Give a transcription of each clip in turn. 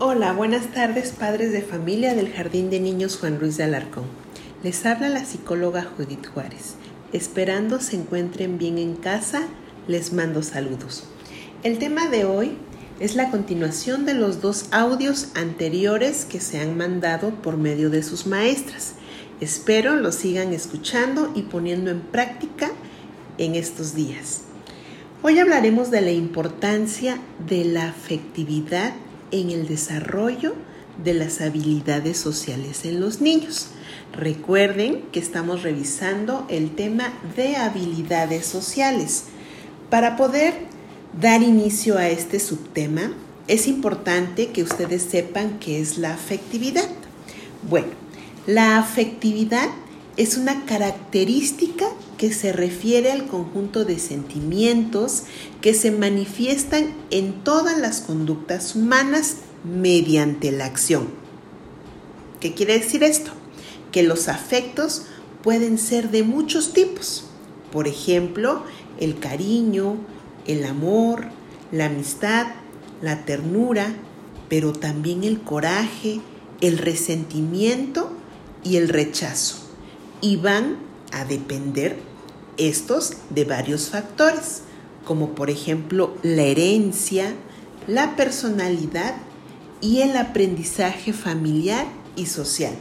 Hola, buenas tardes padres de familia del Jardín de Niños Juan Ruiz de Alarcón. Les habla la psicóloga Judith Juárez. Esperando se encuentren bien en casa, les mando saludos. El tema de hoy es la continuación de los dos audios anteriores que se han mandado por medio de sus maestras. Espero lo sigan escuchando y poniendo en práctica en estos días. Hoy hablaremos de la importancia de la afectividad en el desarrollo de las habilidades sociales en los niños. Recuerden que estamos revisando el tema de habilidades sociales. Para poder dar inicio a este subtema, es importante que ustedes sepan qué es la afectividad. Bueno, la afectividad es una característica que se refiere al conjunto de sentimientos que se manifiestan en todas las conductas humanas mediante la acción. ¿Qué quiere decir esto? Que los afectos pueden ser de muchos tipos. Por ejemplo, el cariño, el amor, la amistad, la ternura, pero también el coraje, el resentimiento y el rechazo. Y van a depender estos de varios factores, como por ejemplo la herencia, la personalidad y el aprendizaje familiar y social.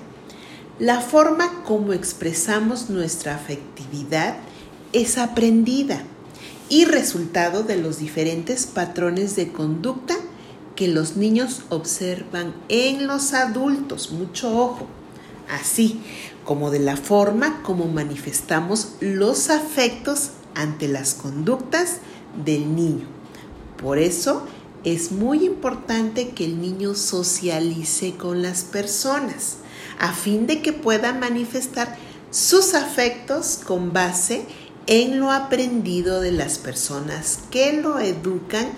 La forma como expresamos nuestra afectividad es aprendida y resultado de los diferentes patrones de conducta que los niños observan en los adultos. Mucho ojo. Así, como de la forma como manifestamos los afectos ante las conductas del niño. Por eso es muy importante que el niño socialice con las personas a fin de que pueda manifestar sus afectos con base en lo aprendido de las personas que lo educan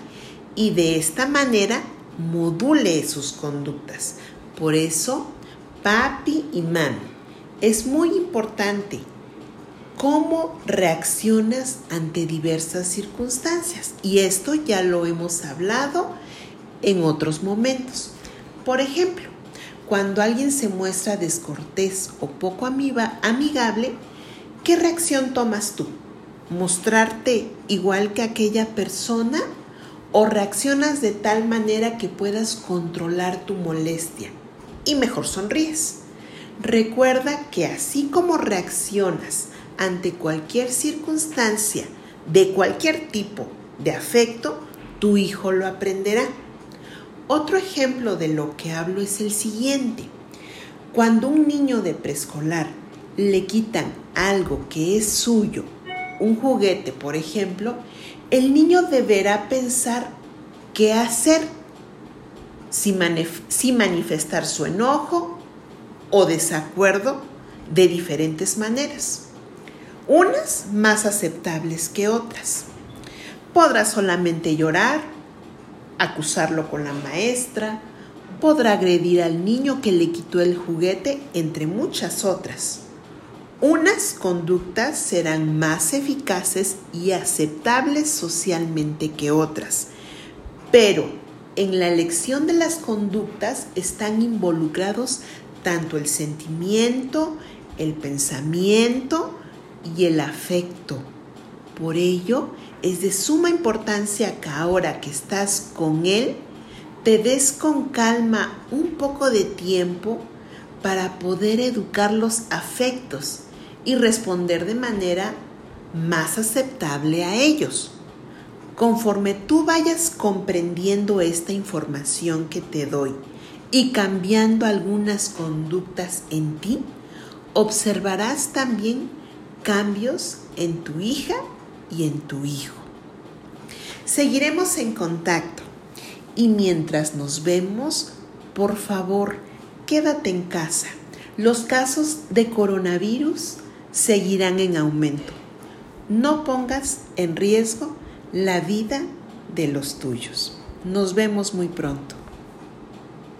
y de esta manera module sus conductas. Por eso, papi y mami es muy importante cómo reaccionas ante diversas circunstancias. Y esto ya lo hemos hablado en otros momentos. Por ejemplo, cuando alguien se muestra descortés o poco amigable, ¿qué reacción tomas tú? ¿Mostrarte igual que aquella persona o reaccionas de tal manera que puedas controlar tu molestia y mejor sonríes? Recuerda que así como reaccionas ante cualquier circunstancia de cualquier tipo de afecto, tu hijo lo aprenderá. Otro ejemplo de lo que hablo es el siguiente. Cuando un niño de preescolar le quitan algo que es suyo, un juguete por ejemplo, el niño deberá pensar qué hacer, si, si manifestar su enojo o desacuerdo de diferentes maneras, unas más aceptables que otras. Podrá solamente llorar, acusarlo con la maestra, podrá agredir al niño que le quitó el juguete, entre muchas otras. Unas conductas serán más eficaces y aceptables socialmente que otras, pero en la elección de las conductas están involucrados tanto el sentimiento, el pensamiento y el afecto. Por ello, es de suma importancia que ahora que estás con Él, te des con calma un poco de tiempo para poder educar los afectos y responder de manera más aceptable a ellos. Conforme tú vayas comprendiendo esta información que te doy, y cambiando algunas conductas en ti, observarás también cambios en tu hija y en tu hijo. Seguiremos en contacto y mientras nos vemos, por favor, quédate en casa. Los casos de coronavirus seguirán en aumento. No pongas en riesgo la vida de los tuyos. Nos vemos muy pronto.